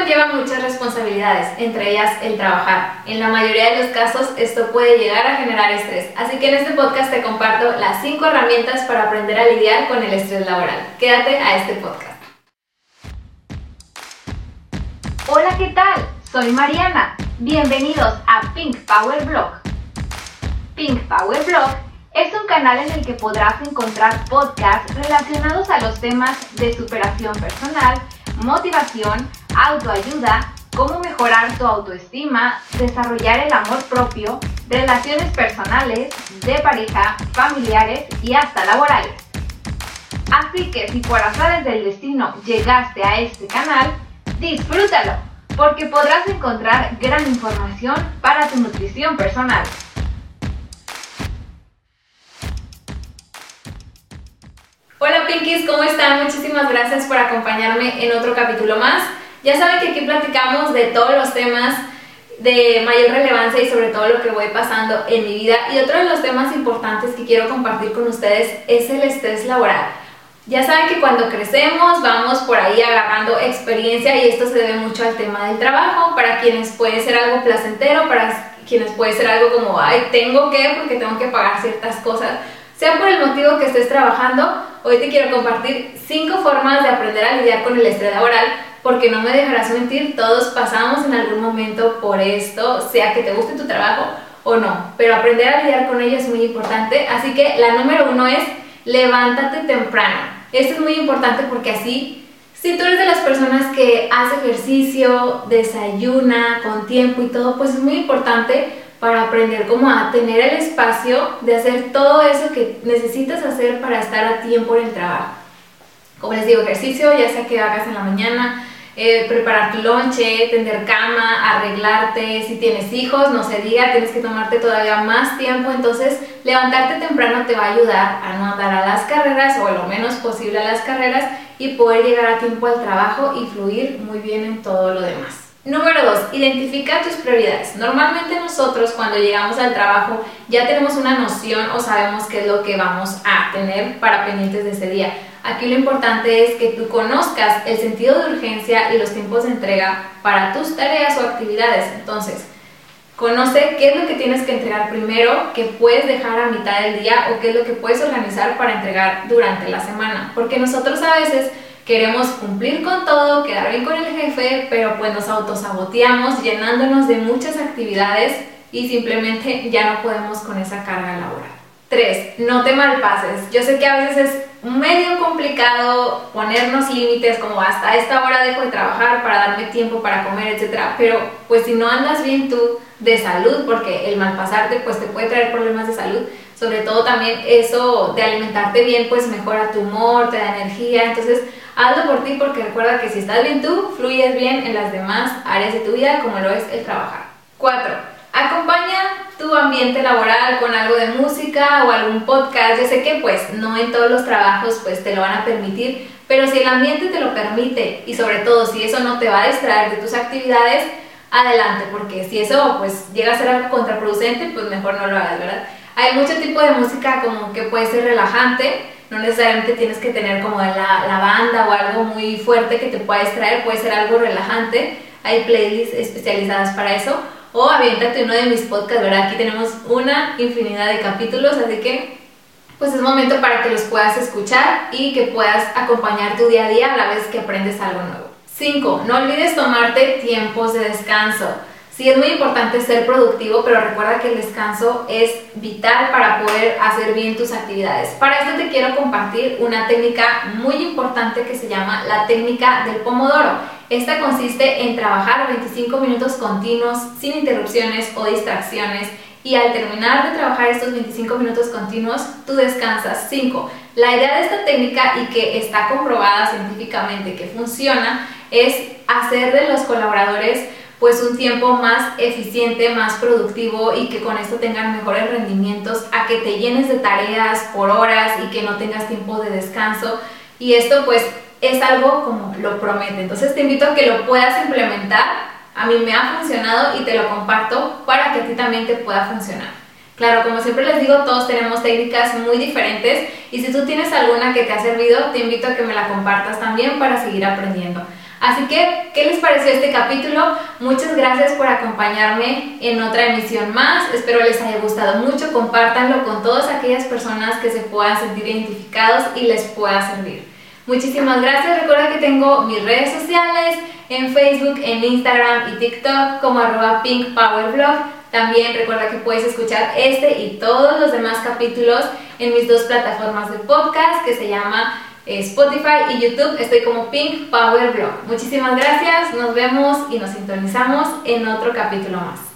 conlleva muchas responsabilidades, entre ellas el trabajar. En la mayoría de los casos esto puede llegar a generar estrés, así que en este podcast te comparto las 5 herramientas para aprender a lidiar con el estrés laboral. Quédate a este podcast. Hola, ¿qué tal? Soy Mariana. Bienvenidos a Pink Power Blog. Pink Power Blog es un canal en el que podrás encontrar podcasts relacionados a los temas de superación personal, motivación, autoayuda, cómo mejorar tu autoestima, desarrollar el amor propio, relaciones personales, de pareja, familiares y hasta laborales. Así que si por azares del destino llegaste a este canal, disfrútalo, porque podrás encontrar gran información para tu nutrición personal. Hola Pinkies, ¿cómo están? Muchísimas gracias por acompañarme en otro capítulo más. Ya saben que aquí platicamos de todos los temas de mayor relevancia y sobre todo lo que voy pasando en mi vida. Y otro de los temas importantes que quiero compartir con ustedes es el estrés laboral. Ya saben que cuando crecemos vamos por ahí agarrando experiencia y esto se debe mucho al tema del trabajo, para quienes puede ser algo placentero, para quienes puede ser algo como, ay, tengo que porque tengo que pagar ciertas cosas, sea por el motivo que estés trabajando, hoy te quiero compartir cinco formas de aprender a lidiar con el estrés laboral porque no me dejarás mentir, todos pasamos en algún momento por esto, sea que te guste tu trabajo o no, pero aprender a lidiar con ello es muy importante, así que la número uno es levántate temprano. Esto es muy importante porque así, si tú eres de las personas que hace ejercicio, desayuna con tiempo y todo, pues es muy importante para aprender como a tener el espacio de hacer todo eso que necesitas hacer para estar a tiempo en el trabajo. Como les digo, ejercicio, ya sea que hagas en la mañana, eh, preparar tu lonche, tender cama, arreglarte, si tienes hijos, no se diga, tienes que tomarte todavía más tiempo, entonces levantarte temprano te va a ayudar a no andar a las carreras o lo menos posible a las carreras y poder llegar a tiempo al trabajo y fluir muy bien en todo lo demás. Número 2. Identifica tus prioridades. Normalmente nosotros cuando llegamos al trabajo ya tenemos una noción o sabemos qué es lo que vamos a tener para pendientes de ese día. Aquí lo importante es que tú conozcas el sentido de urgencia y los tiempos de entrega para tus tareas o actividades. Entonces, conoce qué es lo que tienes que entregar primero, qué puedes dejar a mitad del día o qué es lo que puedes organizar para entregar durante la semana. Porque nosotros a veces queremos cumplir con todo, quedar bien con el jefe, pero pues nos autosaboteamos llenándonos de muchas actividades y simplemente ya no podemos con esa carga laboral. 3. No te malpases. Yo sé que a veces es medio complicado ponernos límites como hasta esta hora dejo de trabajar para darme tiempo para comer, etc. Pero pues si no andas bien tú de salud, porque el malpasarte pues te puede traer problemas de salud, sobre todo también eso de alimentarte bien pues mejora tu humor, te da energía, entonces hazlo por ti porque recuerda que si estás bien tú, fluyes bien en las demás áreas de tu vida como lo es el trabajar. 4. Acompaña tu ambiente laboral con algo de música o algún podcast. Yo sé que pues no en todos los trabajos pues te lo van a permitir, pero si el ambiente te lo permite y sobre todo si eso no te va a distraer de tus actividades, adelante, porque si eso pues llega a ser algo contraproducente, pues mejor no lo hagas, ¿verdad? Hay mucho tipo de música como que puede ser relajante, no necesariamente tienes que tener como la, la banda o algo muy fuerte que te pueda distraer, puede ser algo relajante, hay playlists especializadas para eso, o aviéntate uno de mis podcasts, ¿verdad? Aquí tenemos una infinidad de capítulos, así que pues es momento para que los puedas escuchar y que puedas acompañar tu día a día a la vez que aprendes algo nuevo. 5. No olvides tomarte tiempos de descanso. Sí, es muy importante ser productivo, pero recuerda que el descanso es vital para poder hacer bien tus actividades. Para esto te quiero compartir una técnica muy importante que se llama la técnica del pomodoro. Esta consiste en trabajar 25 minutos continuos sin interrupciones o distracciones y al terminar de trabajar estos 25 minutos continuos, tú descansas 5. La idea de esta técnica y que está comprobada científicamente que funciona es hacer de los colaboradores pues un tiempo más eficiente, más productivo y que con esto tengan mejores rendimientos a que te llenes de tareas por horas y que no tengas tiempo de descanso. Y esto pues es algo como lo promete. Entonces te invito a que lo puedas implementar. A mí me ha funcionado y te lo comparto para que a ti también te pueda funcionar. Claro, como siempre les digo, todos tenemos técnicas muy diferentes y si tú tienes alguna que te ha servido, te invito a que me la compartas también para seguir aprendiendo. Así que, ¿qué les pareció este capítulo? Muchas gracias por acompañarme en otra emisión más. Espero les haya gustado mucho. Compártanlo con todas aquellas personas que se puedan sentir identificados y les pueda servir. Muchísimas gracias. Recuerda que tengo mis redes sociales en Facebook, en Instagram y TikTok como arroba pinkpowerblog. También recuerda que puedes escuchar este y todos los demás capítulos en mis dos plataformas de podcast que se llama Spotify y YouTube. Estoy como Pink Power Blog. Muchísimas gracias, nos vemos y nos sintonizamos en otro capítulo más.